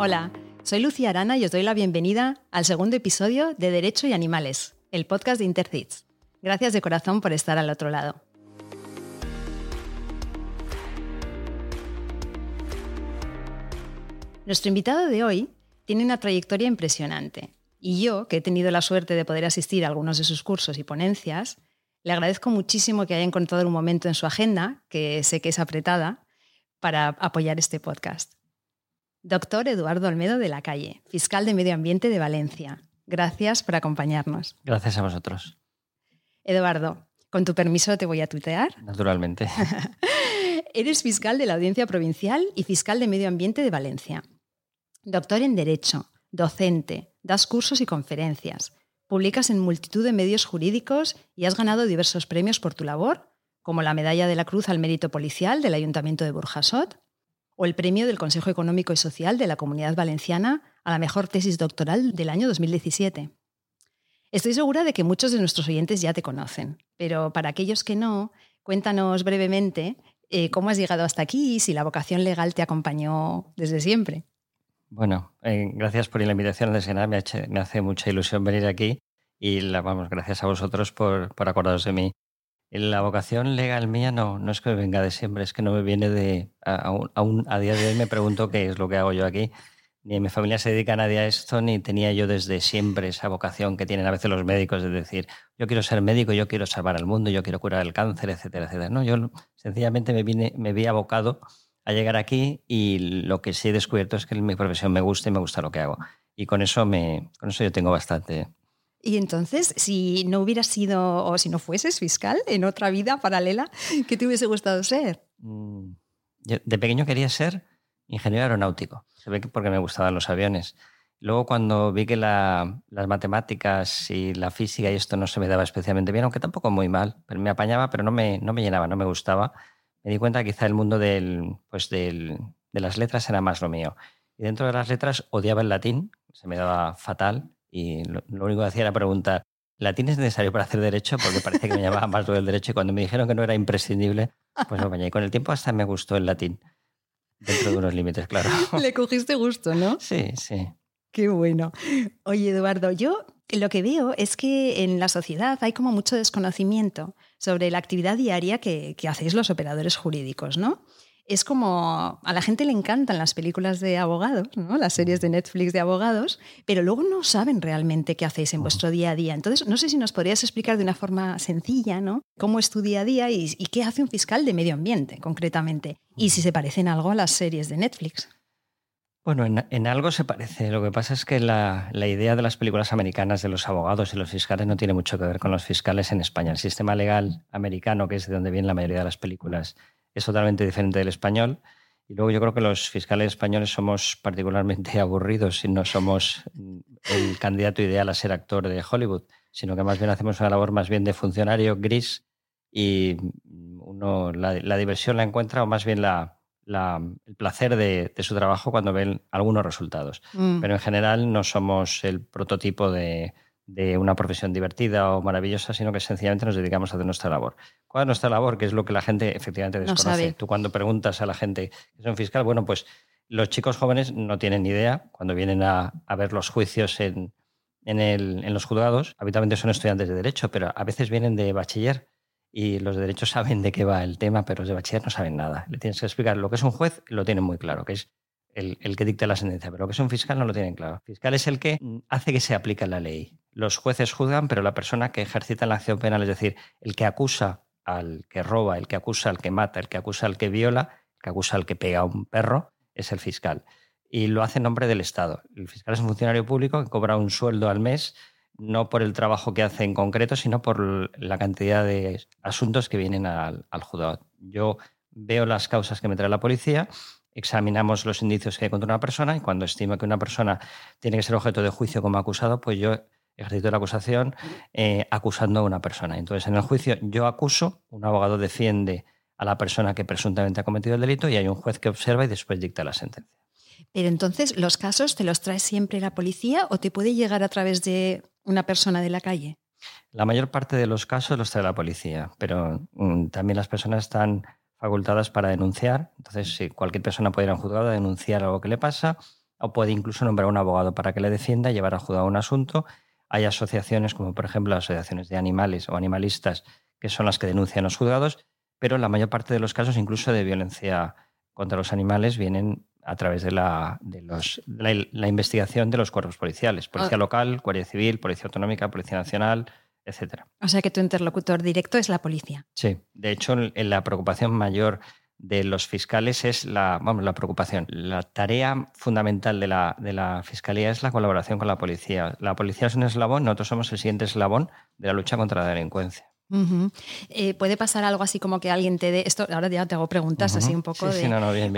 Hola, soy Lucía Arana y os doy la bienvenida al segundo episodio de Derecho y Animales, el podcast de Intercits. Gracias de corazón por estar al otro lado. Nuestro invitado de hoy tiene una trayectoria impresionante y yo, que he tenido la suerte de poder asistir a algunos de sus cursos y ponencias, le agradezco muchísimo que haya encontrado un momento en su agenda, que sé que es apretada, para apoyar este podcast. Doctor Eduardo Olmedo de la Calle, fiscal de Medio Ambiente de Valencia. Gracias por acompañarnos. Gracias a vosotros. Eduardo, con tu permiso te voy a tutear. Naturalmente. Eres fiscal de la Audiencia Provincial y fiscal de Medio Ambiente de Valencia. Doctor en Derecho, docente, das cursos y conferencias. Publicas en multitud de medios jurídicos y has ganado diversos premios por tu labor, como la Medalla de la Cruz al Mérito Policial del Ayuntamiento de Burjasot o el premio del Consejo Económico y Social de la Comunidad Valenciana a la mejor tesis doctoral del año 2017. Estoy segura de que muchos de nuestros oyentes ya te conocen, pero para aquellos que no, cuéntanos brevemente eh, cómo has llegado hasta aquí y si la vocación legal te acompañó desde siempre. Bueno, eh, gracias por la invitación, de me, me, hace mucha ilusión venir aquí y la, vamos, gracias a vosotros por, por acordaros de mí. La vocación legal mía no, no es que venga de siempre, es que no me viene de... Aún a, a, día de hoy me pregunto qué es lo que hago yo aquí. Ni mi familia se dedica a nadie a esto, ni tenía yo desde siempre esa vocación que tienen a veces los médicos de decir, yo quiero ser médico, yo quiero salvar al mundo, yo quiero curar el cáncer, etcétera, etcétera. No, yo sencillamente me, vine, me vi abocado a llegar aquí y lo que sí he descubierto es que mi profesión me gusta y me gusta lo que hago. Y con eso, me, con eso yo tengo bastante, y entonces, si no hubieras sido o si no fueses fiscal en otra vida paralela, ¿qué te hubiese gustado ser? Mm, de pequeño quería ser ingeniero aeronáutico, se ve que porque me gustaban los aviones. Luego cuando vi que las matemáticas y la física y esto no se me daba especialmente bien, aunque tampoco muy mal, pero me apañaba, pero no me, no me llenaba, no me gustaba, me di cuenta que quizá el mundo del, pues del, de las letras era más lo mío. Y dentro de las letras odiaba el latín, se me daba fatal, y lo, único que hacía era preguntar, ¿latín es necesario para hacer derecho? Porque parece que me llamaba más lo del derecho y cuando me dijeron que no era imprescindible, pues me bañé. Y con el tiempo hasta me gustó el latín, dentro de unos límites, claro. Le cogiste gusto, ¿no? Sí, sí. Qué bueno. Oye, Eduardo, yo lo que veo es que en la sociedad hay como mucho desconocimiento sobre la actividad diaria que, que hacéis los operadores jurídicos, ¿no? Es como a la gente le encantan las películas de abogados, ¿no? las series de Netflix de abogados, pero luego no saben realmente qué hacéis en vuestro día a día. Entonces, no sé si nos podrías explicar de una forma sencilla ¿no? cómo es tu día a día y, qué hace un fiscal de medio ambiente concretamente, y si se parecen algo a las series de Netflix. Bueno, en, algo se parece. Lo que pasa es que la, la, idea de las películas americanas de los abogados y los fiscales no tiene mucho que ver con los fiscales en España. El sistema legal americano, que es de donde vienen la mayoría de las películas, es totalmente diferente del español. Y luego yo creo que los fiscales españoles somos particularmente aburridos y no somos el candidato ideal a ser actor de Hollywood, sino que más bien hacemos una labor más bien de funcionario gris y uno la, diversión la encuentra o más bien la, el placer de, su trabajo cuando ven algunos resultados. Mm. Pero en general no somos el prototipo de, de una profesión divertida o maravillosa, sino que sencillamente nos dedicamos a hacer nuestra labor. ¿Cuál es nuestra labor? Que es lo que la gente efectivamente desconoce. Tú cuando preguntas a la gente que es un fiscal, bueno, pues los chicos jóvenes no tienen ni idea cuando vienen a, ver los juicios en, en, los juzgados. Habitualmente son estudiantes de derecho, pero a veces vienen de bachiller y los de derecho saben de qué va el tema, pero los de bachiller no saben nada. Le tienes que explicar lo que es un juez, lo tienen muy claro, que es el, que dicta la sentencia, pero lo que es un fiscal no lo tienen claro. El fiscal es el que hace que se aplique la ley. Los jueces juzgan, pero la persona que ejercita la acción penal, es decir, el que acusa al que roba, el que acusa al que mata, el que acusa al que viola, el que acusa al que pega a un perro, es el fiscal. Y lo hace en nombre del Estado. El fiscal es un funcionario público que cobra un sueldo al mes, no por el trabajo que hace en concreto, sino por la cantidad de asuntos que vienen al, al juzgado. Yo veo las causas que me trae la policía examinamos los indicios que hay contra una persona y cuando estimo que una persona tiene que ser objeto de juicio como acusado, pues yo ejercito la acusación eh, acusando a una persona. Entonces, en el juicio yo acuso, un abogado defiende a la persona que presuntamente ha cometido el delito y hay un juez que observa y después dicta la sentencia. Pero entonces, ¿los casos te los trae siempre la policía o te puede llegar a través de una persona de la calle? La mayor parte de los casos los trae la policía, pero mm, también las personas están facultadas para denunciar. Entonces, si cualquier persona puede ir a un juzgado a denunciar algo que le pasa o puede incluso nombrar un abogado para que le defienda, llevar a juzgado un asunto. Hay asociaciones como por ejemplo las asociaciones de animales o animalistas que son las que denuncian los juzgados, pero la mayor parte de los casos incluso de violencia contra los animales vienen a través de la, de los, la, investigación de los cuerpos policiales, policía ah. local, guardia civil, policía autonómica, policía nacional, etcétera. O sea que tu interlocutor directo es la policía. Sí, de hecho la preocupación mayor de los fiscales es la, vamos, la preocupación. La tarea fundamental de la, de la Fiscalía es la colaboración con la policía. La policía es un eslabón, nosotros somos el siguiente eslabón de la lucha contra la delincuencia. Eh, ¿Puede pasar algo así como que alguien te dé, esto ahora ya te hago preguntas así un poco de...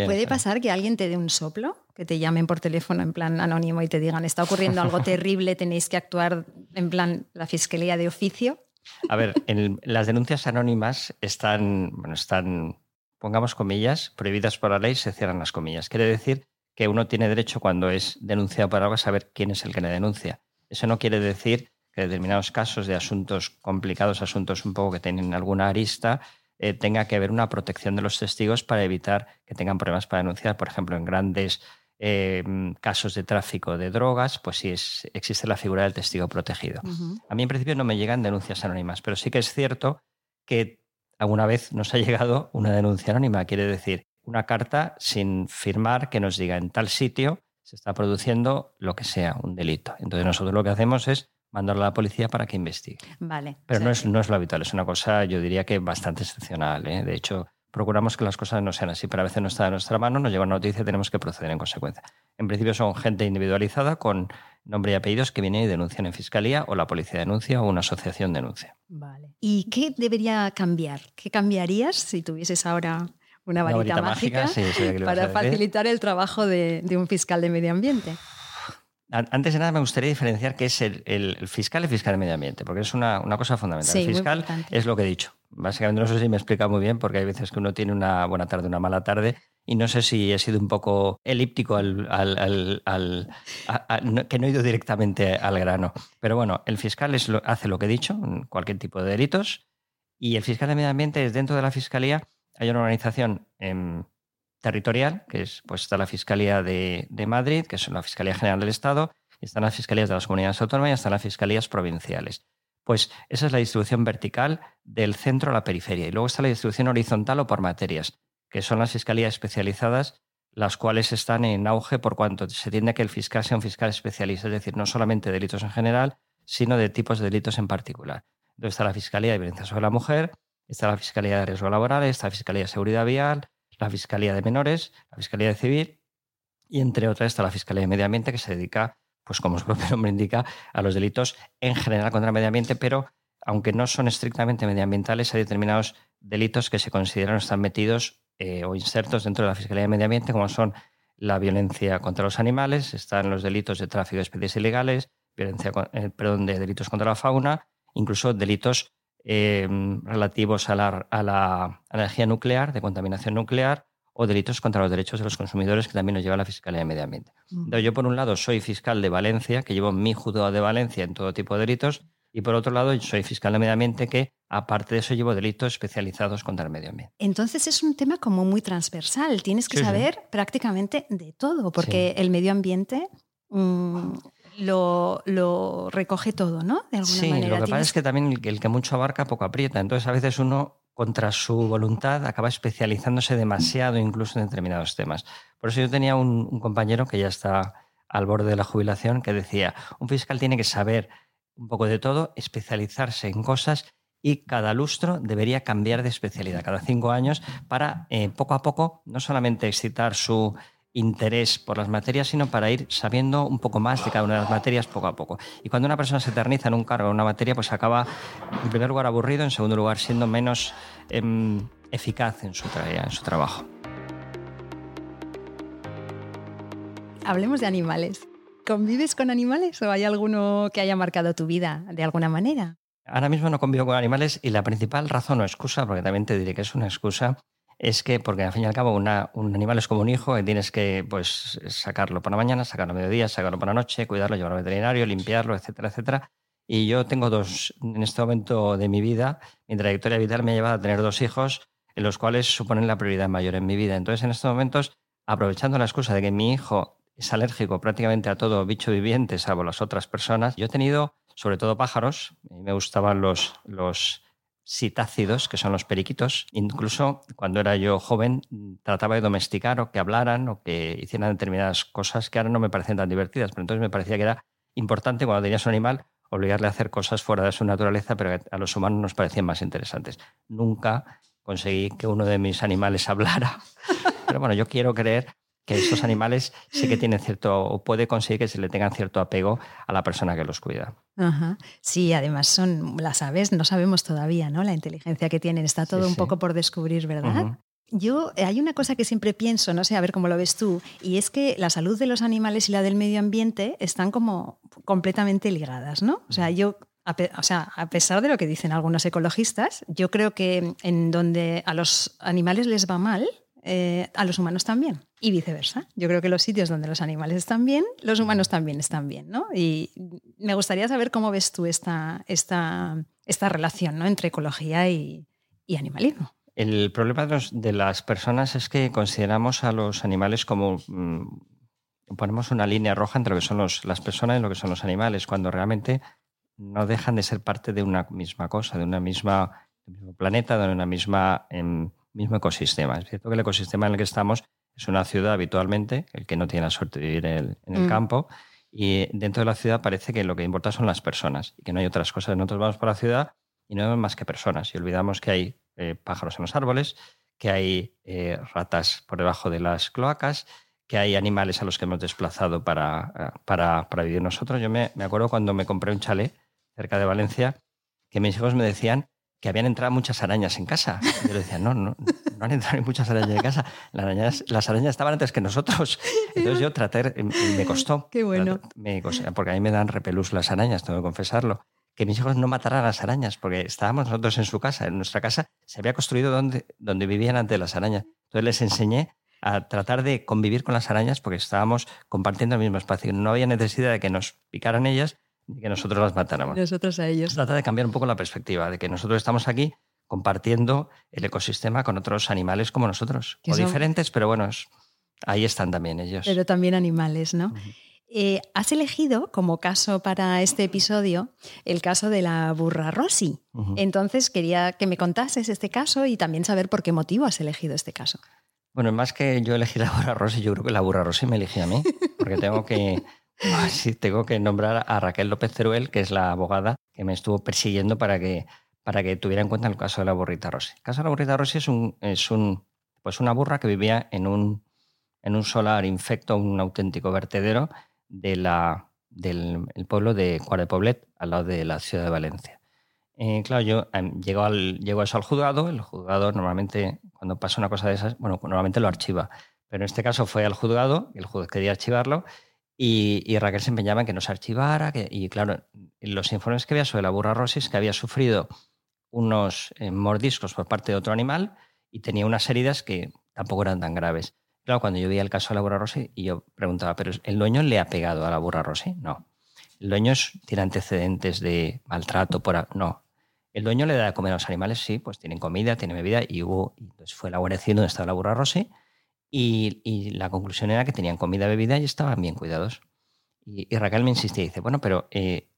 ¿Puede pasar que alguien te dé un soplo? Que te llamen por teléfono en plan anónimo y te digan, está ocurriendo algo terrible, tenéis que actuar en plan la fiscalía de oficio? A ver, las denuncias anónimas están, bueno, están pongamos comillas, prohibidas por la ley, se cierran las comillas. Quiere decir que uno tiene derecho cuando es denunciado por algo a saber quién es el que le denuncia. Eso no quiere decir que determinados casos de asuntos complicados, asuntos un poco que tienen alguna arista, eh, tenga que haber una protección de los testigos para evitar que tengan problemas para denunciar. Por ejemplo, en grandes eh, casos de tráfico de drogas, pues sí es, existe la figura del testigo protegido. A mí en principio no me llegan denuncias anónimas, pero sí que es cierto que alguna vez nos ha llegado una denuncia anónima, quiere decir una carta sin firmar que nos diga en tal sitio se está produciendo lo que sea, un delito. Entonces nosotros lo que hacemos es mandarlo a la policía para que investigue. Vale. Pero no, es, no es lo habitual, es una cosa, yo diría que bastante excepcional. ¿eh? De hecho, procuramos que las cosas no sean así, pero a veces no está en nuestra mano, nos llega una noticia y tenemos que proceder en consecuencia. En principio son gente individualizada con nombre y apellidos que vienen y denuncian en fiscalía o la policía denuncia o una asociación denuncia. Vale. ¿Y qué debería cambiar? ¿Qué cambiarías si tuvieses ahora una varita, mágica, para facilitar el trabajo de, un fiscal de medio ambiente? Antes de nada me gustaría diferenciar qué es el, fiscal y el fiscal de medio ambiente, porque es una, cosa fundamental. el fiscal es lo que he dicho. Básicamente no sé si me explica muy bien, porque hay veces que uno tiene una buena tarde, una mala tarde, y no sé si he sido un poco elíptico al, que no he ido directamente al grano. Pero bueno, el fiscal hace lo que he dicho, cualquier tipo de delitos, y el fiscal de medio ambiente es dentro de la fiscalía, hay una organización em, territorial, que es, pues está la Fiscalía de, Madrid, que es la Fiscalía General del Estado, están las fiscalías de las comunidades autónomas y están las fiscalías provinciales. Pues esa es la distribución vertical del centro a la periferia. Y luego está la distribución horizontal o por materias que son las fiscalías especializadas, las cuales están en auge por cuanto se tiende a que el fiscal sea un fiscal especialista, es decir, no solamente delitos en general, sino de tipos de delitos en particular. Entonces está la Fiscalía de Violencia sobre la Mujer, está la Fiscalía de Riesgo Laboral, está la Fiscalía de Seguridad Vial, la Fiscalía de Menores, la Fiscalía de Civil y entre otras está la Fiscalía de Medio Ambiente que se dedica, pues como su propio nombre indica, a los delitos en general contra el medio ambiente, pero aunque no son estrictamente medioambientales, hay determinados delitos que se consideran están metidos eh, o insertos dentro de la Fiscalía de Medio Ambiente, como son la violencia contra los animales, están los delitos de tráfico de especies ilegales, violencia, eh, perdón, de delitos contra la fauna, incluso delitos eh, relativos a la, energía nuclear, de contaminación nuclear, o delitos contra los derechos de los consumidores que también nos lleva la Fiscalía de Medio Ambiente. Yo, por un lado, soy fiscal de Valencia, que llevo mi juzgado de Valencia en todo tipo de delitos, y por otro lado, soy fiscal de medio ambiente que, aparte de eso, llevo delitos especializados contra el medio ambiente. Entonces es un tema como muy transversal. Tienes que saber prácticamente de todo, porque el medio ambiente mm, lo, recoge todo, ¿no? De alguna sí, lo que pasa es que también el, que mucho abarca poco aprieta. Entonces a veces uno contra su voluntad acaba especializándose demasiado incluso en determinados temas. Por eso yo tenía un compañero que ya está al borde de la jubilación que decía, un fiscal tiene que saber un poco de todo, especializarse en cosas y cada lustro debería cambiar de especialidad cada cinco años para eh, poco a poco no solamente excitar su interés por las materias, sino para ir sabiendo un poco más de cada una de las materias poco a poco. Y cuando una persona se eterniza en un cargo, en una materia, pues acaba, en primer lugar, aburrido, en segundo lugar, siendo menos em, eficaz en su, en su trabajo. Hablemos de animales. ¿Convives con animales o hay alguno que haya marcado tu vida de alguna manera? Ahora mismo no convivo con animales y la principal razón o excusa, porque también te diré que es una excusa, es que, porque al fin y al cabo, un animal es como un hijo y tienes que pues, sacarlo por la mañana, sacarlo a mediodía, sacarlo por la noche, cuidarlo, llevarlo al veterinario, limpiarlo, etcétera, etcétera. Y yo tengo dos, en este momento de mi vida, mi trayectoria vital me ha llevado a tener dos hijos, en los cuales suponen la prioridad mayor en mi vida. Entonces, en estos momentos, aprovechando la excusa de que mi hijo es alérgico prácticamente a todo bicho viviente, salvo las otras personas. Yo he tenido, sobre todo pájaros, me gustaban los, los sitácidos, que son los periquitos. Incluso cuando era yo joven, trataba de domesticar o que hablaran o que hicieran determinadas cosas que ahora no me parecen tan divertidas, pero entonces me parecía que era importante cuando tenías un animal obligarle a hacer cosas fuera de su naturaleza, pero a los humanos nos parecían más interesantes. Nunca conseguí que uno de mis animales hablara, pero bueno, yo quiero creer que esos animales sí que tienen cierto, o puede conseguir que se le tengan cierto apego a la persona que los cuida. Sí, además son las aves, no sabemos todavía, ¿no? La inteligencia que tienen, está todo un poco por descubrir, ¿verdad? Yo eh, hay una cosa que siempre pienso, no sé, a ver cómo lo ves tú, y es que la salud de los animales y la del medio ambiente están como completamente ligadas, ¿no? O sea, yo o sea, a pesar de lo que dicen algunos ecologistas, yo creo que en donde a los animales les va mal, eh, a los humanos también. Y viceversa. Yo creo que los sitios donde los animales están bien, los humanos también están bien. ¿no? Y me gustaría saber cómo ves tú esta, esta, esta relación ¿no? entre ecología y animalismo. El problema de, las personas es que consideramos a los animales como... Mm, ponemos una línea roja entre lo que son las personas y lo que son los animales, cuando realmente no dejan de ser parte de una misma cosa, de una misma un mismo planeta, de una misma em, mismo ecosistema. Es cierto que el ecosistema en el que estamos es una ciudad habitualmente, el que no tiene la suerte de vivir en el, mm. campo, y dentro de la ciudad parece que lo que importa son las personas y que no hay otras cosas. Nosotros vamos por la ciudad y no vemos más que personas y olvidamos que hay eh, pájaros en los árboles, que hay eh, ratas por debajo de las cloacas, que hay animales a los que hemos desplazado para, eh, para, vivir nosotros. Yo me, acuerdo cuando me compré un chalet cerca de Valencia, que mis hijos me decían que habían entrado muchas arañas en casa. Yo les decía, no, no, no han entrado muchas arañas en casa. Las arañas, las arañas estaban antes que nosotros. Entonces yo traté, me costó. Qué bueno. porque a mí me dan repelús las arañas, tengo que confesarlo que mis hijos no mataran a las arañas, porque estábamos nosotros en su casa. En nuestra casa se había construido donde, donde vivían antes las arañas. Entonces les enseñé a tratar de convivir con las arañas porque estábamos compartiendo el mismo espacio. No había necesidad de que nos picaran ellas ni que nosotros las matáramos. Nosotros a ellos. trata de cambiar un poco la perspectiva, de que nosotros estamos aquí compartiendo el ecosistema con otros animales como nosotros. o diferentes, pero bueno, ahí están también ellos. Pero también animales, ¿no? Eh, has elegido como caso para este episodio el caso de la burra Rossi. Entonces quería que me contases este caso y también saber por qué motivo has elegido este caso. Bueno, más que yo elegí la burra Rossi, yo creo que la burra Rossi me eligió a mí, porque tengo que, tengo que nombrar a Raquel López Ceruel, que es la abogada que me estuvo persiguiendo para que, para que tuviera en cuenta el caso de la burrita Rossi. El caso de la burrita Rossi es, un, es un, pues una burra que vivía en un, en un solar infecto, un auténtico vertedero, de la, del pueblo de Cuarepoblet, al lado de la ciudad de Valencia. Eh, claro, yo em, llego, al, eso al juzgado, el juzgado normalmente cuando pasa una cosa de esas, bueno, normalmente lo archiva, pero en este caso fue al juzgado, el juez quería archivarlo y, Raquel se empeñaba en que no se archivara, que, y claro, los informes que había sobre la burra rosis que había sufrido unos eh, mordiscos por parte de otro animal y tenía unas heridas que tampoco eran tan graves. Claro, cuando yo veía el caso de la burra Rossi y yo preguntaba, ¿pero el dueño le ha pegado a la burra Rossi? No. ¿El dueño tiene antecedentes de maltrato? Por no. ¿El dueño le da de comer a los animales? Sí, pues tienen comida, tienen bebida y hubo. entonces fue la Guardia Civil donde estaba la burra Rossi y, y, la conclusión era que tenían comida, bebida y estaban bien cuidados. Y, Raquel me insistía y dice, bueno, pero eh,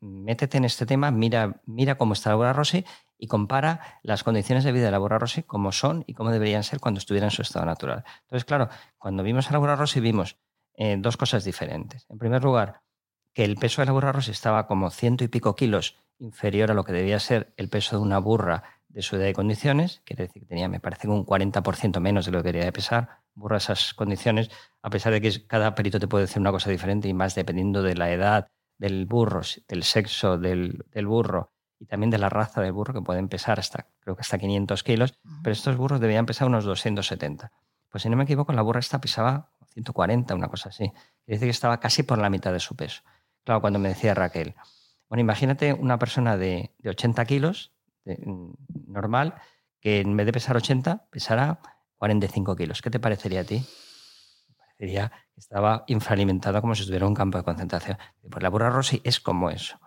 métete en este tema, mira, mira cómo está la burra Rossi y compara las condiciones de vida de la burra Rossi como son y cómo deberían ser cuando estuviera en su estado natural. Entonces, claro, cuando vimos a la burra Rossi vimos eh, dos cosas diferentes. En primer lugar, que el peso de la burra Rossi estaba como ciento y pico kilos inferior a lo que debía ser el peso de una burra de su edad y condiciones, quiere decir que tenía, me parece, un 40% menos de lo que debería de pesar, burra esas condiciones, a pesar de que cada perito te puede decir una cosa diferente y más dependiendo de la edad del burro, del sexo del, del burro y también de la raza del burro, que pueden pesar hasta, creo que hasta 500 kilos, pero estos burros debían pesar unos 270. Pues si no me equivoco, la burra esta pesaba 140, una cosa así. Quiere decir que estaba casi por la mitad de su peso. Claro, cuando me decía Raquel, bueno, imagínate una persona de, 80 kilos, mm, normal, que en vez de pesar 80, pesara 45 kilos. ¿Qué te parecería a ti? Parecería que estaba infraalimentada como si estuviera en un campo de concentración. Pues la burra Rossi es como eso.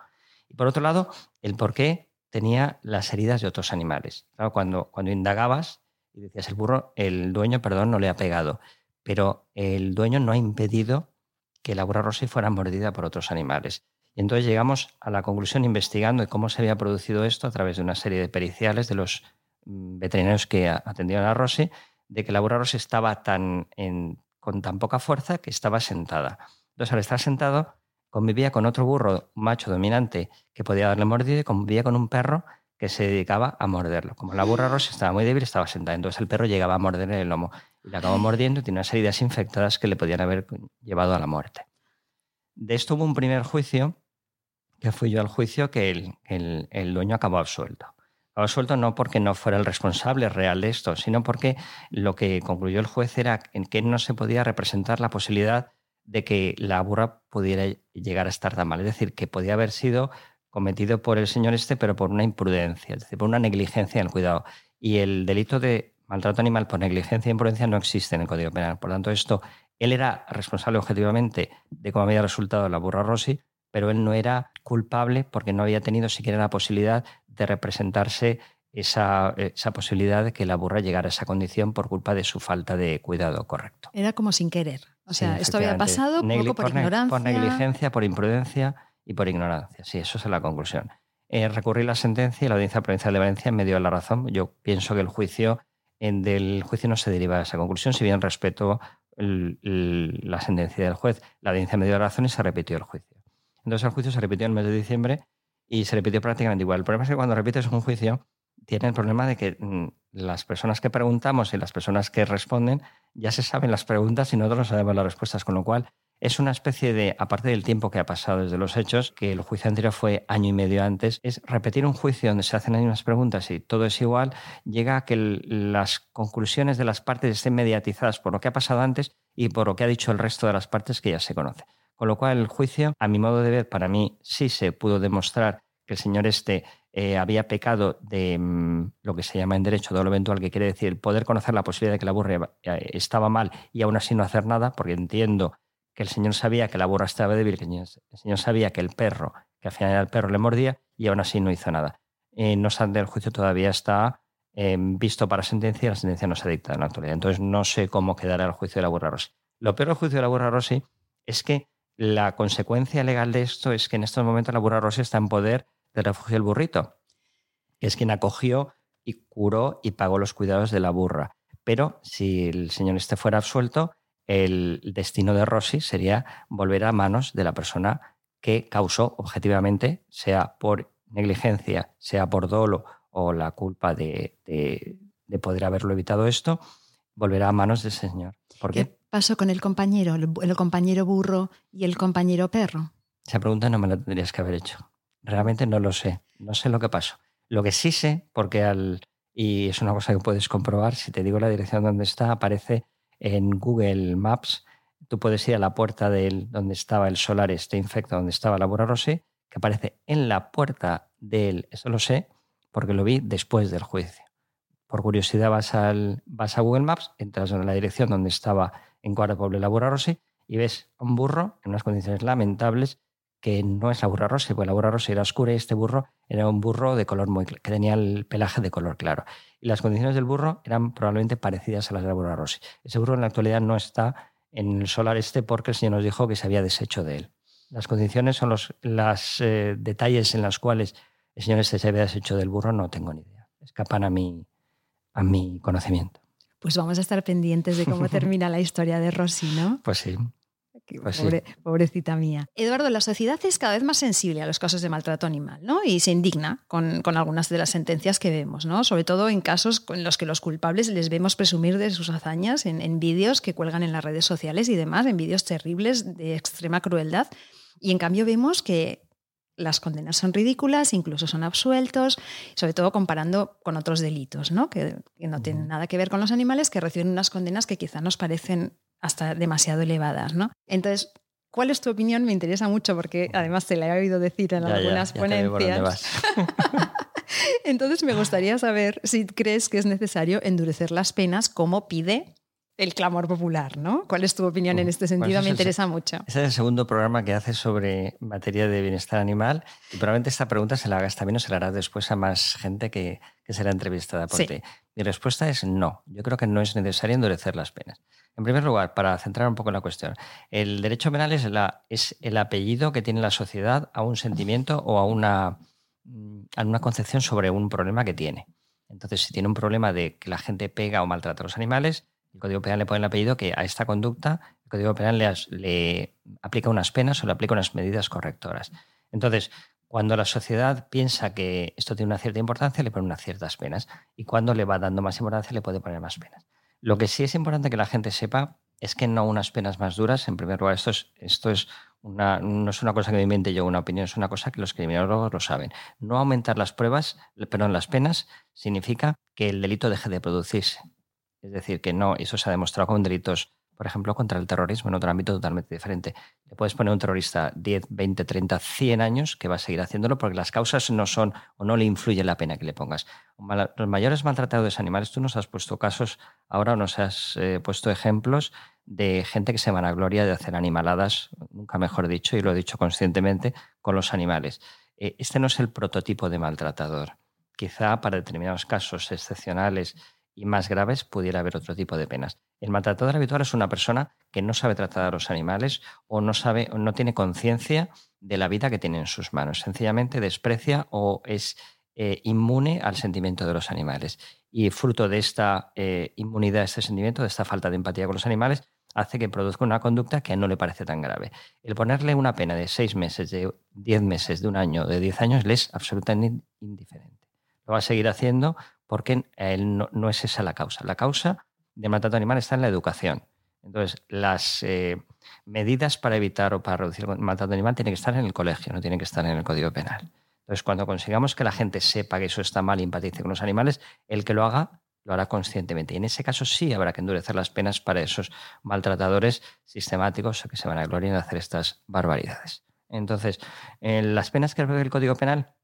Y por otro lado, el por qué tenía las heridas de otros animales. Claro, cuando, cuando indagabas y decías el burro, el dueño, perdón, no le ha pegado, pero el dueño no ha impedido que la burra rossi fuera mordida por otros animales. Y entonces llegamos a la conclusión investigando de cómo se había producido esto a través de una serie de periciales de los mm, veterinarios que atendieron a Rossi, de que la burra Rossi estaba tan con tan poca fuerza que estaba sentada. Entonces, al estar sentado, convivía con otro burro macho dominante que podía darle mordido y convivía con un perro que se dedicaba a morderlo. Como la burra Rossi estaba muy débil, estaba sentada. Entonces el perro llegaba a morderle el lomo y le acabó mordiendo y unas heridas infectadas que le podían haber llevado a la muerte. De esto hubo un primer juicio que fui yo al juicio que el, el, dueño acabó absuelto. Acabó absuelto no porque no fuera el responsable real de esto, sino porque lo que concluyó el juez era en que no se podía representar la posibilidad de que la burra pudiera llegar a estar tan mal. Es decir, que podía haber sido cometido por el señor este, pero por una imprudencia, es decir, por una negligencia en el cuidado. Y el delito de maltrato animal por negligencia e imprudencia no existe en el Código Penal. Por tanto, esto, él era responsable objetivamente de cómo había resultado la burra Rossi, pero él no era culpable porque no había tenido siquiera la posibilidad de representarse esa, esa, posibilidad de que la burra llegara a esa condición por culpa de su falta de cuidado correcto. Era como sin querer. O sea, esto había pasado poco por, ignorancia. Por negligencia, por imprudencia y por ignorancia. Sí, eso es la conclusión. Eh, recurrí la sentencia y la Audiencia Provincial de Valencia me dio la razón. Yo pienso que el juicio en del juicio no se deriva de esa conclusión, si bien respeto la sentencia del juez. La audiencia me dio la razón y se repitió el juicio. Entonces el juicio se repitió en el mes de diciembre y se repitió prácticamente igual. El problema es que cuando repites un juicio tiene el problema de que mm, las personas que preguntamos y las personas que responden ya se saben las preguntas y nosotros no sabemos las respuestas, con lo cual es una especie de, aparte del tiempo que ha pasado desde los hechos, que el juicio anterior fue año y medio antes, es repetir un juicio donde se hacen las mismas preguntas y todo es igual, llega a que las conclusiones de las partes estén mediatizadas por lo que ha pasado antes y por lo que ha dicho el resto de las partes que ya se conoce. Con lo cual el juicio, a mi modo de ver, para mí sí se pudo demostrar que el señor este eh, había pecado de mm, lo que se llama en derecho lo eventual, que quiere decir poder conocer la posibilidad de que la burra eh, estaba mal y aún así no hacer nada, porque entiendo que el señor sabía que la burra estaba débil, que el señor sabía que el perro, que al final el perro le mordía y aún así no hizo nada. Eh, no obstante, el juicio todavía está visto para sentencia y la sentencia no se ha dictado en la actualidad. Entonces no sé cómo quedará el juicio de la burra Rossi. Lo peor del juicio de la burra Rossi es que la consecuencia legal de esto es que en estos momentos la burra rosa está en poder del refugio del burrito, que es quien acogió y curó y pagó los cuidados de la burra. Pero si el señor este fuera absuelto, el destino de Rossi sería volver a manos de la persona que causó objetivamente, sea por negligencia, sea por dolo o la culpa de, de, poder haberlo evitado esto, volverá a manos del señor. ¿Por qué? Pasó con el compañero, el, compañero burro y el compañero perro? Esa pregunta no me la tendrías que haber hecho. Realmente no lo sé. No sé lo que pasó. Lo que sí sé, porque al. Y es una cosa que puedes comprobar, si te digo la dirección donde está, aparece en Google Maps. Tú puedes ir a la puerta de donde estaba el solar este infecto, donde estaba la Burra Rosé, que aparece en la puerta del. Eso lo sé, porque lo vi después del juicio. Por curiosidad vas, al, vas a Google Maps, entras en la dirección donde estaba en Pueblo la burra Rossi y ves un burro en unas condiciones lamentables que no es la burra Rossi, porque la burra Rossi era oscura y este burro era un burro de color muy que tenía el pelaje de color claro. Y las condiciones del burro eran probablemente parecidas a las de la burra Rossi. Ese burro en la actualidad no está en el solar este porque el señor nos dijo que se había deshecho de él. Las condiciones son los eh, detalles en los cuales el señor este se había deshecho del burro, no tengo ni idea. Escapan a mi, a mi conocimiento pues vamos a estar pendientes de cómo termina la historia de Rosy, ¿no? Pues sí. Pues pobrecita mía. Eduardo, la sociedad es cada vez más sensible a los casos de maltrato animal, ¿no? Y se indigna con, algunas de las sentencias que vemos, ¿no? Sobre todo en casos en los que los culpables les vemos presumir de sus hazañas en, en vídeos que cuelgan en las redes sociales y demás, en vídeos terribles de extrema crueldad. Y en cambio vemos que las condenas son ridículas, incluso son absueltos, sobre todo comparando con otros delitos, ¿no? Que, no tienen nada que ver con los animales, que reciben unas condenas que quizá nos parecen hasta demasiado elevadas. ¿no? Entonces, ¿cuál es tu opinión? Me interesa mucho porque además te la he oído decir en algunas ponencias. Entonces me gustaría saber si crees que es necesario endurecer las penas como pide el clamor popular, ¿no? ¿Cuál es tu opinión en este sentido? Me interesa mucho. Ese es el segundo programa que haces sobre materia de bienestar animal y probablemente esta pregunta se la hagas también o se la harás después a más gente que, será entrevistada por ti. Mi respuesta es no. Yo creo que no es necesario endurecer las penas. En primer lugar, para centrar un poco en la cuestión, el derecho penal es, la, es el apellido que tiene la sociedad a un sentimiento o a una, mm, a una concepción sobre un problema que tiene. Entonces, si tiene un problema de que la gente pega o maltrata a los animales, el Código Penal le pone el apellido que a esta conducta el Código Penal le, aplica unas penas o le aplica unas medidas correctoras. Entonces, cuando la sociedad piensa que esto tiene una cierta importancia, le pone unas ciertas penas. Y cuando le va dando más importancia, le puede poner más penas. Lo que sí es importante que la gente sepa es que no unas penas más duras. En primer lugar, esto es, esto es una, no es una cosa que me invente yo una opinión, es una cosa que los criminólogos lo saben. No aumentar las pruebas, perdón, las penas, significa que el delito deje de producirse. Es decir, que no, eso se ha demostrado con delitos por ejemplo, contra el terrorismo en otro ámbito totalmente diferente. Le puedes poner a un terrorista 10, 20, 30, 100 años que va a seguir haciéndolo porque las causas no son o no le influye la pena que le pongas. Los mayores maltratadores animales, tú nos has puesto casos, ahora nos has eh, puesto ejemplos de gente que se vanagloria de hacer animaladas, nunca mejor dicho, y lo he dicho conscientemente, con los animales. Eh, este no es el prototipo de maltratador. Quizá para determinados casos excepcionales y más graves pudiera haber otro tipo de penas. El maltratador habitual es una persona que no sabe tratar a los animales o no sabe o no tiene conciencia de la vida que tiene en sus manos. Sencillamente desprecia o es eh, inmune al sentimiento de los animales. Y fruto de esta eh, inmunidad, este sentimiento, de esta falta de empatía con los animales, hace que produzca una conducta que no le parece tan grave. El ponerle una pena de seis meses, de diez meses, de un año, de diez años, le es absolutamente indiferente. Lo va a seguir haciendo porque él no, es esa la causa. La causa del maltrato animal está en la educación. Entonces, las eh, medidas para evitar o para reducir el maltrato animal tienen que estar en el colegio, no tienen que estar en el Código Penal. Entonces, cuando consigamos que la gente sepa que eso está mal y empatice con los animales, el que lo haga lo hará conscientemente. Y en ese caso sí habrá que endurecer las penas para esos maltratadores sistemáticos que se van a gloriar en hacer estas barbaridades. Entonces, en las penas que el Código Penal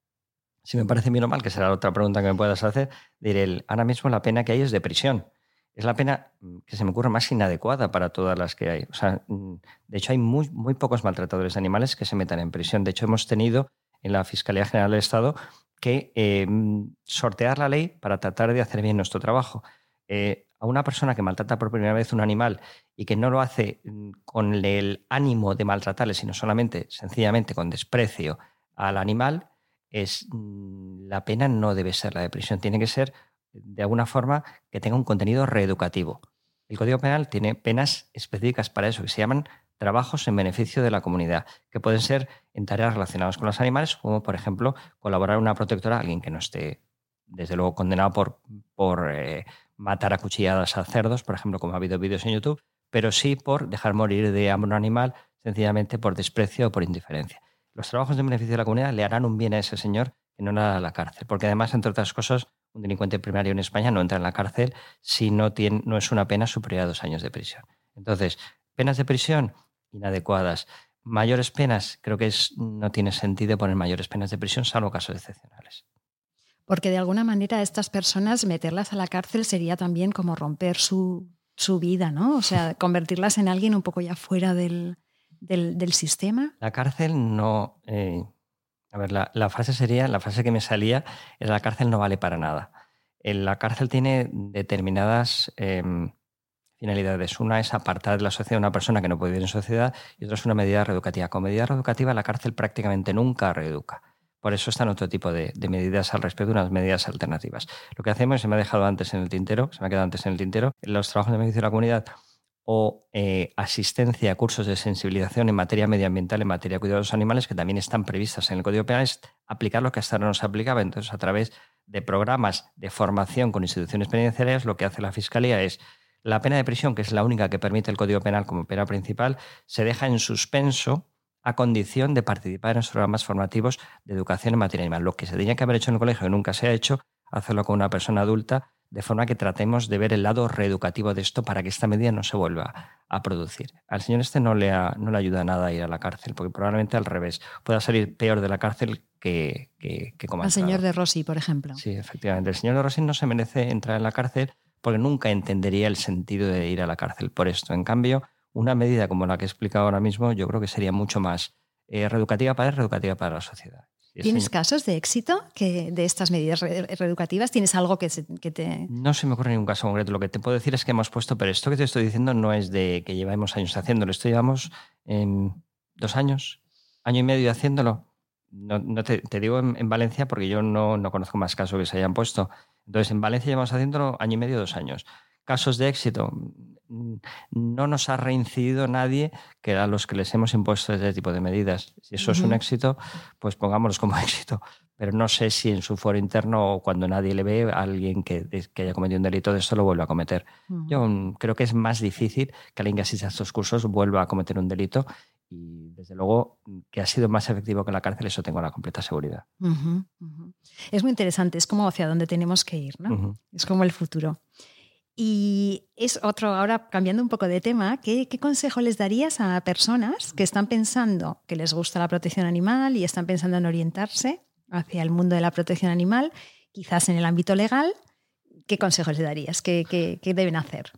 si me parece bien o mal, que será otra pregunta que me puedas hacer, diré, ahora mismo la pena que hay es de prisión. Es la pena mm, que se me ocurre más inadecuada para todas las que hay. O sea, mm, de hecho, hay muy, muy pocos maltratadores de animales que se metan en prisión. De hecho, hemos tenido en la Fiscalía General del Estado que eh, mm, sortear la ley para tratar de hacer bien nuestro trabajo. Eh, a una persona que maltrata por primera vez un animal y que no lo hace con el ánimo de maltratarle, sino solamente, sencillamente, con desprecio al animal, es mm, la pena no debe ser la de prisión, tiene que ser de alguna forma que tenga un contenido reeducativo. El Código Penal tiene penas específicas para eso, que se llaman trabajos en beneficio de la comunidad, que pueden ser en tareas relacionadas con los animales, como por ejemplo colaborar en una protectora a alguien que no esté, desde luego, condenado por, por eh, matar a cuchilladas a cerdos, por ejemplo, como ha habido vídeos en YouTube, pero sí por dejar morir de hambre un animal, sencillamente por desprecio o por indiferencia los trabajos de beneficio de la comunidad le harán un bien a ese señor que no a la cárcel. Porque además, entre otras cosas, un delincuente primario en España no entra en la cárcel si no, tiene, no es una pena superior a dos años de prisión. Entonces, penas de prisión inadecuadas. Mayores penas, creo que es, no tiene sentido poner mayores penas de prisión, salvo casos excepcionales. Porque de alguna manera a estas personas meterlas a la cárcel sería también como romper su, su vida, ¿no? O sea, convertirlas en alguien un poco ya fuera del, del, sistema? La cárcel no... Eh, a ver, la, frase sería, la frase que me salía es la cárcel no vale para nada. La cárcel tiene determinadas em, finalidades. Una es apartar de la sociedad a una persona que no puede vivir en sociedad y otra es una medida reeducativa. Con medida reeducativa la cárcel prácticamente nunca reeduca. Por eso están otro tipo de, de, medidas al respecto, unas medidas alternativas. Lo que hacemos, se me ha dejado antes en el tintero, se me ha quedado antes en el tintero, los trabajos de beneficio de la comunidad o eh, asistencia a cursos de sensibilización en materia medioambiental, en materia de cuidado de los animales, que también están previstas en el Código Penal, es aplicar lo que hasta ahora no se aplicaba. Entonces, a través de programas de formación con instituciones penitenciarias, lo que hace la Fiscalía es la pena de prisión, que es la única que permite el Código Penal como pena principal, se deja en suspenso a condición de participar en los programas formativos de educación en materia animal. Lo que se tenía que haber hecho en el colegio y nunca se ha hecho, hacerlo con una persona adulta de forma que tratemos de ver el lado reeducativo de esto para que esta medida no se vuelva a producir. Al señor este no le, no le ayuda nada a ir a la cárcel, porque probablemente al revés, pueda salir peor de la cárcel que, que, como Al señor de Rossi, por ejemplo. Sí, efectivamente. El señor de Rossi no se merece entrar en la cárcel porque nunca entendería el sentido de ir a la cárcel por esto. En cambio, una medida como la que he explicado ahora mismo, yo creo que sería mucho más eh, reeducativa para él, reeducativa para la sociedad. ¿Tienes casos de éxito que de estas medidas reeducativas? ¿Tienes algo que, que, te...? No se me ocurre ningún caso concreto. Lo que te puedo decir es que hemos puesto, pero esto que te estoy diciendo no es de que llevamos años haciéndolo. Esto llevamos en dos años, año y medio haciéndolo. No, te, digo en, Valencia porque yo no, no conozco más casos que se hayan puesto. Entonces, en Valencia llevamos haciéndolo año y medio, dos años. Casos de éxito, no nos ha reincidido nadie que a los que les hemos impuesto este tipo de medidas. Si eso es un éxito, pues pongámoslos como éxito. Pero no sé si en su foro interno o cuando nadie le ve a alguien que, haya cometido un delito de esto lo vuelva a cometer. Yo mm, creo que es más difícil que alguien que asista a estos cursos vuelva a cometer un delito y desde luego que ha sido más efectivo que la cárcel, eso tengo la completa seguridad. Es muy interesante, es como hacia dónde tenemos que ir, ¿no? Es como el futuro. Y es otro, ahora cambiando un poco de tema, ¿qué, consejo les darías a personas que están pensando que les gusta la protección animal y están pensando en orientarse hacia el mundo de la protección animal, quizás en el ámbito legal? ¿Qué consejos les darías? ¿Qué, qué deben hacer?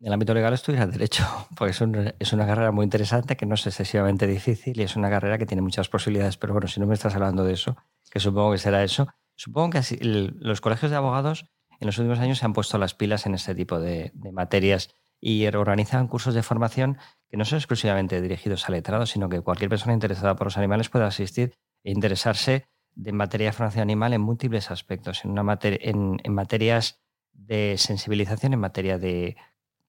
En el ámbito legal estudiar derecho, porque es, es, una carrera muy interesante que no es excesivamente difícil y es una carrera que tiene muchas posibilidades. Pero bueno, si no me estás hablando de eso, que supongo que será eso, supongo que los colegios de abogados en los últimos años se han puesto las pilas en este tipo de, materias y organizan cursos de formación que no son exclusivamente dirigidos a letrados, sino que cualquier persona interesada por los animales puede asistir e interesarse de materia de formación animal en múltiples aspectos, en, una en, en materias de sensibilización, en materia de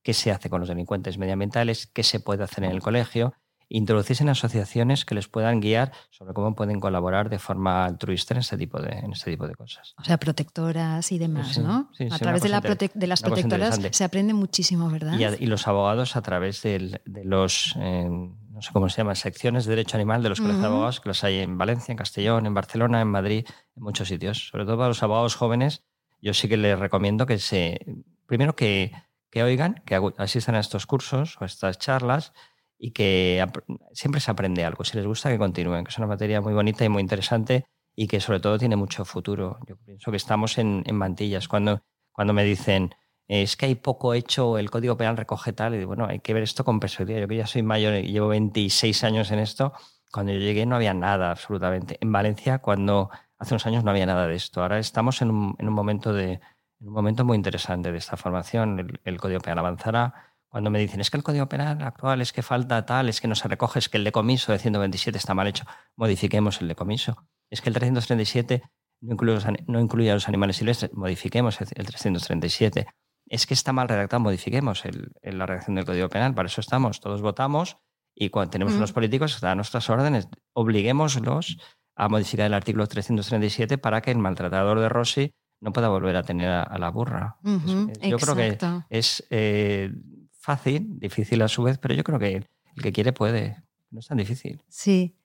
qué se hace con los delincuentes medioambientales, qué se puede hacer en el colegio, introducirse en asociaciones que les puedan guiar sobre cómo pueden colaborar de forma altruista en este tipo de, en este tipo de cosas. O sea, protectoras y demás, ¿no? a través de, la de, las protectoras se aprende muchísimo, ¿verdad? Y, los abogados a través de, los, eh, no sé cómo se llama, secciones de derecho animal de los colegios de abogados, que los hay en Valencia, en Castellón, en Barcelona, en Madrid, en muchos sitios. Sobre todo para los abogados jóvenes, yo sí que les recomiendo que se, primero que que oigan, que asistan a estos cursos o a estas charlas y que siempre se aprende algo. Si les gusta, que continúen, que es una materia muy bonita y muy interesante y que sobre todo tiene mucho futuro. Yo pienso que estamos en, mantillas. Cuando, cuando me dicen, es que hay poco hecho, el Código Penal recoge tal, y bueno, hay que ver esto con perspectiva. Yo que ya soy mayor y llevo 26 años en esto, cuando yo llegué no había nada absolutamente. En Valencia, cuando hace unos años no había nada de esto. Ahora estamos en un momento de, en un momento muy interesante de esta formación. El, Código Penal avanzará. Cuando me dicen, es que el Código Penal actual es que falta tal, es que no se recoge, es que el decomiso de 127 está mal hecho, modifiquemos el decomiso. Es que el 337 no incluye, no incluye a los animales silvestres, modifiquemos el 337. Es que está mal redactado, modifiquemos la redacción del Código Penal. Para eso estamos, todos votamos y cuando tenemos unos políticos que dan nuestras órdenes, obliguémoslos a modificar el artículo 337 para que el maltratador de Rossi no pueda volver a tener a, la burra. yo creo que es eh, fácil, difícil a su vez, pero yo creo que el que quiere puede. No es tan difícil. Sí.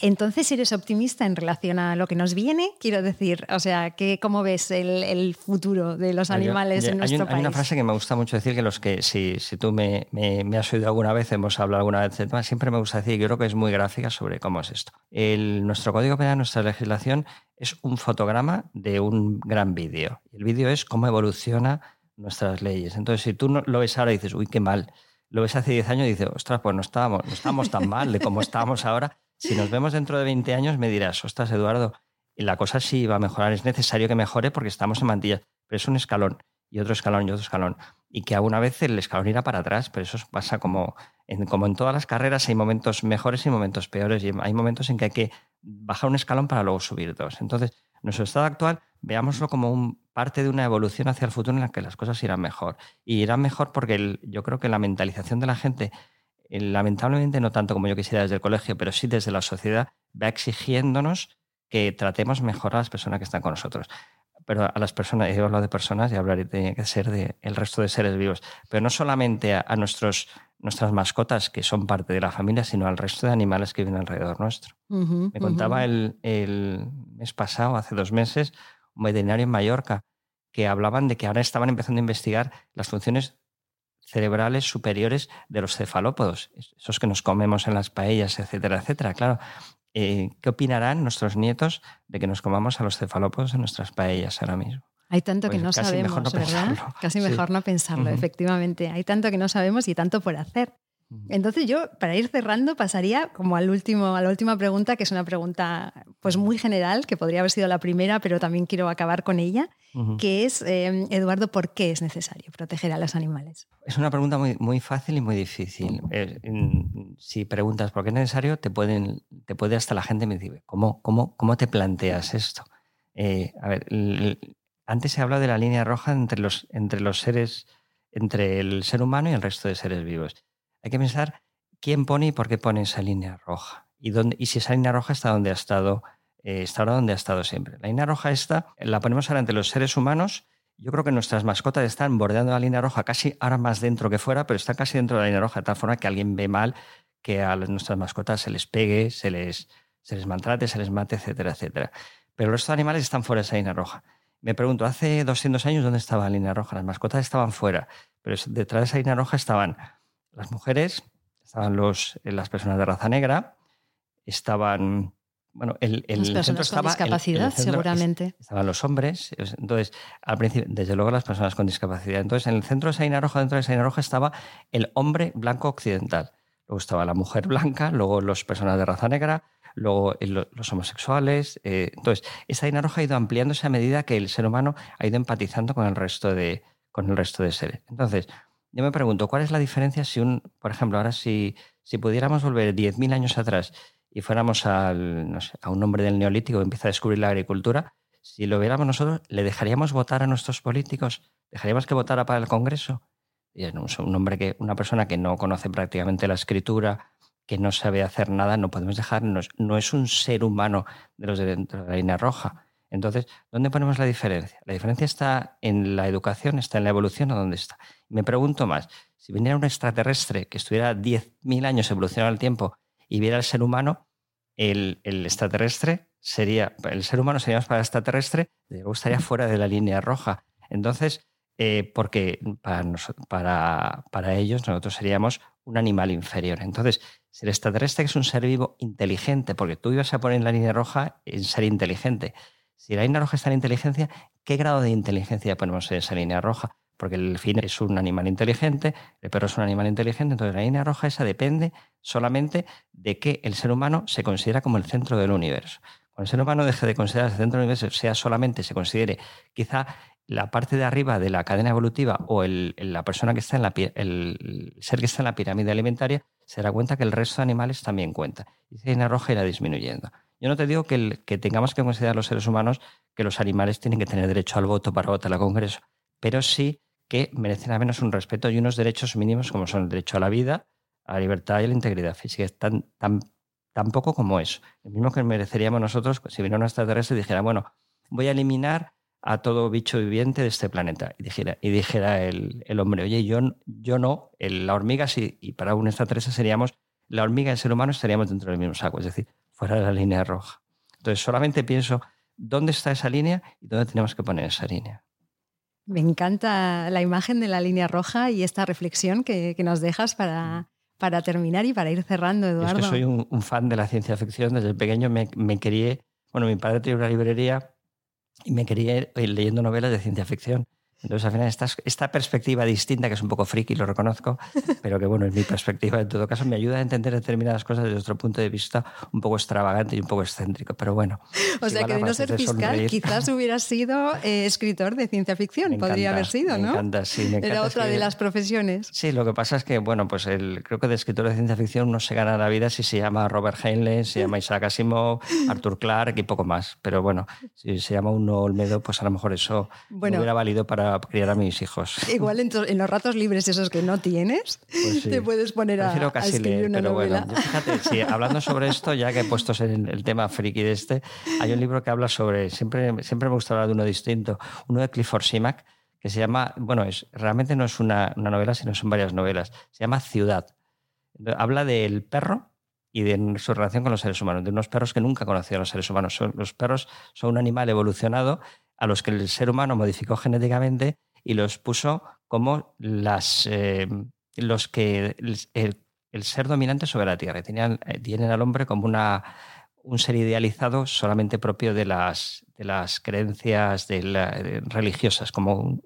Entonces, ¿eres optimista en relación a lo que nos viene? Quiero decir, o sea, que, ¿cómo ves el, futuro de los animales en nuestro país? Hay una frase que me gusta mucho decir, que los que, si, si tú me, me, has oído alguna vez, hemos hablado alguna vez de tema, siempre me gusta decir, yo creo que es muy gráfica sobre cómo es esto. El, nuestro Código Penal, nuestra legislación, es un fotograma de un gran vídeo. El vídeo es cómo evoluciona nuestras leyes. Entonces, si tú lo ves ahora y dices, uy, qué mal, lo ves hace 10 años y dices, ostras, pues no estábamos, no estábamos tan mal de cómo estábamos ahora. Si nos vemos dentro de 20 años, me dirás, ostras, Eduardo, la cosa sí va a mejorar, es necesario que mejore porque estamos en mantillas, pero es un escalón y otro escalón y otro escalón. Y que alguna vez el escalón irá para atrás, pero eso pasa como en, como en todas las carreras, hay momentos mejores y momentos peores, y hay momentos en que hay que bajar un escalón para luego subir dos. Entonces, nuestro estado actual, veámoslo como un, parte de una evolución hacia el futuro en la que las cosas irán mejor. Y irán mejor porque yo creo que la mentalización de la gente lamentablemente no tanto como yo quisiera desde el colegio, pero sí desde la sociedad, va exigiéndonos que tratemos mejor a las personas que están con nosotros. Pero a las personas, he hablado de personas y hablaré de que ser de el resto de seres vivos, pero no solamente a, nuestros, nuestras mascotas que son parte de la familia, sino al resto de animales que viven alrededor nuestro. Me contaba el, el mes pasado, hace dos meses, veterinario en Mallorca, que hablaban de que ahora estaban empezando a investigar las funciones cerebrales superiores de los cefalópodos, esos que nos comemos en las paellas, etcétera, etcétera. Claro, eh, ¿qué opinarán nuestros nietos de que nos comamos a los cefalópodos en nuestras paellas ahora mismo? Hay tanto que pues no sabemos, ¿verdad? Casi mejor no pensarlo, efectivamente. Hay tanto que no sabemos y tanto por hacer. Entonces yo, para ir cerrando, pasaría como al último, a la última pregunta, que es una pregunta pues muy general, que podría haber sido la primera, pero también quiero acabar con ella, que es, em, Eduardo, ¿por qué es necesario proteger a los animales? Es una pregunta muy, muy fácil y muy difícil. Eh, si preguntas por qué es necesario, te, pueden, te puede hasta la gente me dice, ¿cómo, cómo, cómo te planteas esto? Eh, a ver, antes se hablado de la línea roja entre los, entre los seres, entre el ser humano y el resto de seres vivos. Hay que pensar quién pone y por qué pone esa línea roja. Y, dónde, y si esa línea roja está donde ha estado, eh, está ahora donde ha estado siempre. La línea roja esta la ponemos ahora entre los seres humanos. Yo creo que nuestras mascotas están bordeando la línea roja casi ahora más dentro que fuera, pero están casi dentro de la línea roja, de tal forma que alguien ve mal que a nuestras mascotas se les pegue, se les, se les maltrate, se les mate, etcétera, etcétera. Pero los animales están fuera de esa línea roja. Me pregunto, hace 200 años, ¿dónde estaba la línea roja? Las mascotas estaban fuera, pero detrás de esa línea roja estaban las mujeres, estaban los, eh, las personas de raza negra, estaban bueno, el, el las personas con discapacidad, seguramente. Estaban los hombres. Entonces, al principio, desde luego, las personas con discapacidad. Entonces, en el centro de esa línea roja, dentro de esa línea roja, estaba el hombre blanco occidental. Luego estaba la mujer blanca, luego las personas de raza negra, luego los homosexuales. Eh, entonces, esa línea roja ha ido ampliándose a medida que el ser humano ha ido empatizando con el resto de, con el resto de seres. Entonces, yo me pregunto, ¿cuál es la diferencia si un, por ejemplo, ahora si, si pudiéramos volver 10.000 años atrás y fuéramos al, a un hombre del neolítico que empieza a descubrir la agricultura, si lo viéramos nosotros, ¿le dejaríamos votar a nuestros políticos? ¿Dejaríamos que votara para el Congreso? Y es un hombre que, una persona que no conoce prácticamente la escritura, que no sabe hacer nada, no podemos dejarnos. No es un ser humano de los de dentro de la línea roja. Entonces, ¿dónde ponemos la diferencia? La diferencia está en la educación, está en la evolución o dónde está. Me pregunto más, si viniera un extraterrestre que estuviera 10.000 años evolucionando el tiempo y viera al ser humano, el, extraterrestre sería, el ser humano sería más para el extraterrestre, luego estaría fuera de la línea roja. Entonces, eh, porque para, para, para, ellos nosotros seríamos un animal inferior. Entonces, si el extraterrestre es un ser vivo inteligente, porque tú ibas a poner en la línea roja en ser inteligente, si la línea roja está en inteligencia, ¿qué grado de inteligencia ponemos en esa línea roja? Porque el fin es un animal inteligente, el perro es un animal inteligente, entonces la línea roja esa depende solamente de que el ser humano se considera como el centro del universo. Cuando el ser humano deje de considerarse el centro del universo, sea solamente se considere quizá la parte de arriba de la cadena evolutiva o el, la persona que está en la ser que está en la pirámide alimentaria, se dará cuenta que el resto de animales también cuenta. Y esa línea roja irá disminuyendo. Yo no te digo que, que tengamos que considerar los seres humanos que los animales tienen que tener derecho al voto para votar al Congreso, pero sí que merecen al menos un respeto y unos derechos mínimos como son el derecho a la vida, a la libertad y a la integridad física. Tan, tan, tan poco como eso. Lo mismo que mereceríamos nosotros si viniera un extraterrestre y dijera, bueno, voy a eliminar a todo bicho viviente de este planeta. Y dijera, y dijera el, el hombre, oye, yo, yo no, la hormiga sí, y para un extraterrestre seríamos, la hormiga y el ser humano estaríamos dentro del mismo saco. Es decir, fuera de la línea roja. Entonces solamente pienso dónde está esa línea y dónde tenemos que poner esa línea. Me encanta la imagen de la línea roja y esta reflexión que, nos dejas para, para, terminar y para ir cerrando, Eduardo. Es que soy un, fan de la ciencia ficción. Desde pequeño me, me quería, bueno, mi padre tenía una librería y me quería ir leyendo novelas de ciencia ficción. Entonces, al final, esta, esta perspectiva distinta, que es un poco friki, lo reconozco, pero que bueno, es mi perspectiva, en todo caso, me ayuda a entender determinadas cosas desde otro punto de vista un poco extravagante y un poco excéntrico, pero bueno. O sea, que de no ser fiscal, quizás hubiera sido eh, escritor de ciencia ficción, podría haber sido, ¿no? Me encanta, sí. Me encanta, Era otra de las profesiones. Sí, lo que pasa es que, bueno, pues el, creo que de escritor de ciencia ficción no se gana la vida si se llama Robert Heinlein, se llama Isaac Asimov, Arthur Clarke y poco más. Pero bueno, si se llama uno Olmedo, pues a lo mejor eso bueno, hubiera valido para criar a mis hijos. Igual en, los ratos libres esos que no tienes, pues te puedes poner a, escribir una pero Bueno, fíjate, sí, hablando sobre esto, ya que he puesto en el tema friki de este, hay un libro que habla sobre, siempre, siempre me gusta hablar de uno distinto, uno de Clifford Simak, que se llama, bueno, es, realmente no es una, una novela, sino son varias novelas, se llama Ciudad. Habla del perro y de su relación con los seres humanos, de unos perros que nunca conocían a los seres humanos. los perros son un animal evolucionado a los que el ser humano modificó genéticamente y los puso como las, eh, los que el, ser dominante sobre la Tierra. Tenían, eh, tienen al hombre como una, un ser idealizado solamente propio de las, de las creencias religiosas, como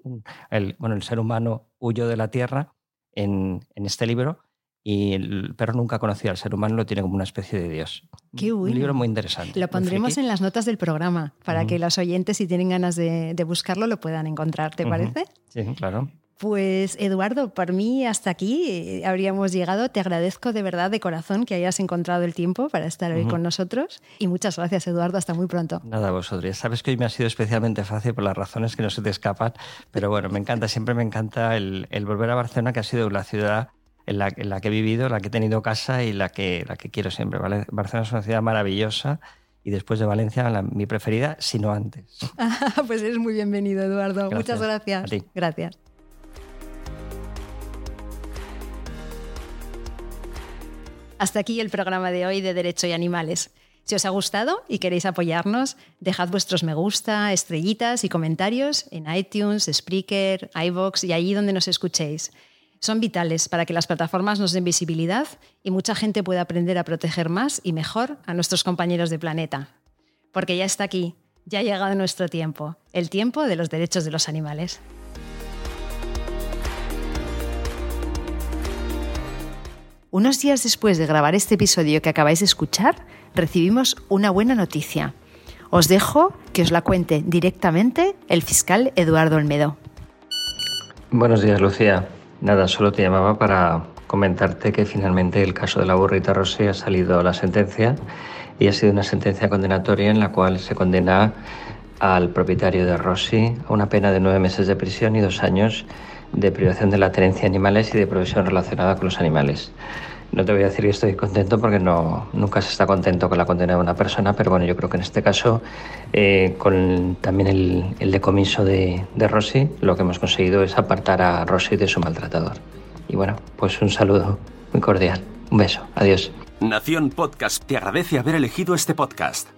el, bueno, el ser humano huyó de la Tierra en, en este libro y el perro nunca conocido al ser humano, lo tiene como una especie de Dios. Qué Un libro muy interesante. Lo pondremos en las notas del programa para que los oyentes, si tienen ganas de, buscarlo, lo puedan encontrar. ¿Te parece? Sí, claro. Pues Eduardo, por mí hasta aquí eh, habríamos llegado. Te agradezco de verdad, de corazón, que hayas encontrado el tiempo para estar hoy con nosotros. Y muchas gracias, Eduardo. Hasta muy pronto. Nada, vosotros. Sabes que hoy me ha sido especialmente fácil por las razones que no se te escapan. Pero bueno, me encanta, siempre me encanta el, volver a Barcelona, que ha sido la ciudad en la, en la, que he vivido, la que he tenido casa y la que, la que quiero siempre. ¿vale? Barcelona es una ciudad maravillosa y después de Valencia la, mi preferida, si no antes. pues eres muy bienvenido, Eduardo. Muchas gracias. Gracias. Hasta aquí el programa de hoy de Derecho y Animales. Si os ha gustado y queréis apoyarnos, dejad vuestros me gusta, estrellitas y comentarios en iTunes, Spreaker, iVoox y allí donde nos escuchéis. Son vitales para que las plataformas nos den visibilidad y mucha gente pueda aprender a proteger más y mejor a nuestros compañeros de planeta. Porque ya está aquí, ya ha llegado nuestro tiempo, el tiempo de los derechos de los animales. Unos días después de grabar este episodio que acabáis de escuchar, recibimos una buena noticia. Os dejo que os la cuente directamente el fiscal Eduardo Olmedo. Buenos días, Lucía. Nada, solo te llamaba para comentarte que finalmente el caso de la burrita Rossi ha salido la sentencia y ha sido una sentencia condenatoria en la cual se condena al propietario de Rossi a una pena de nueve meses de prisión y dos años de privación de la tenencia de animales y de provisión relacionada con los animales. No te voy a decir que estoy contento porque no, nunca se está contento con la condena de una persona, pero bueno, yo creo que en este caso, eh, con también el, decomiso de, de Rossi, lo que hemos conseguido es apartar a Rossi de su maltratador. Y bueno, pues un saludo muy cordial. Un beso. Adiós. Nación Podcast te agradece haber elegido este podcast.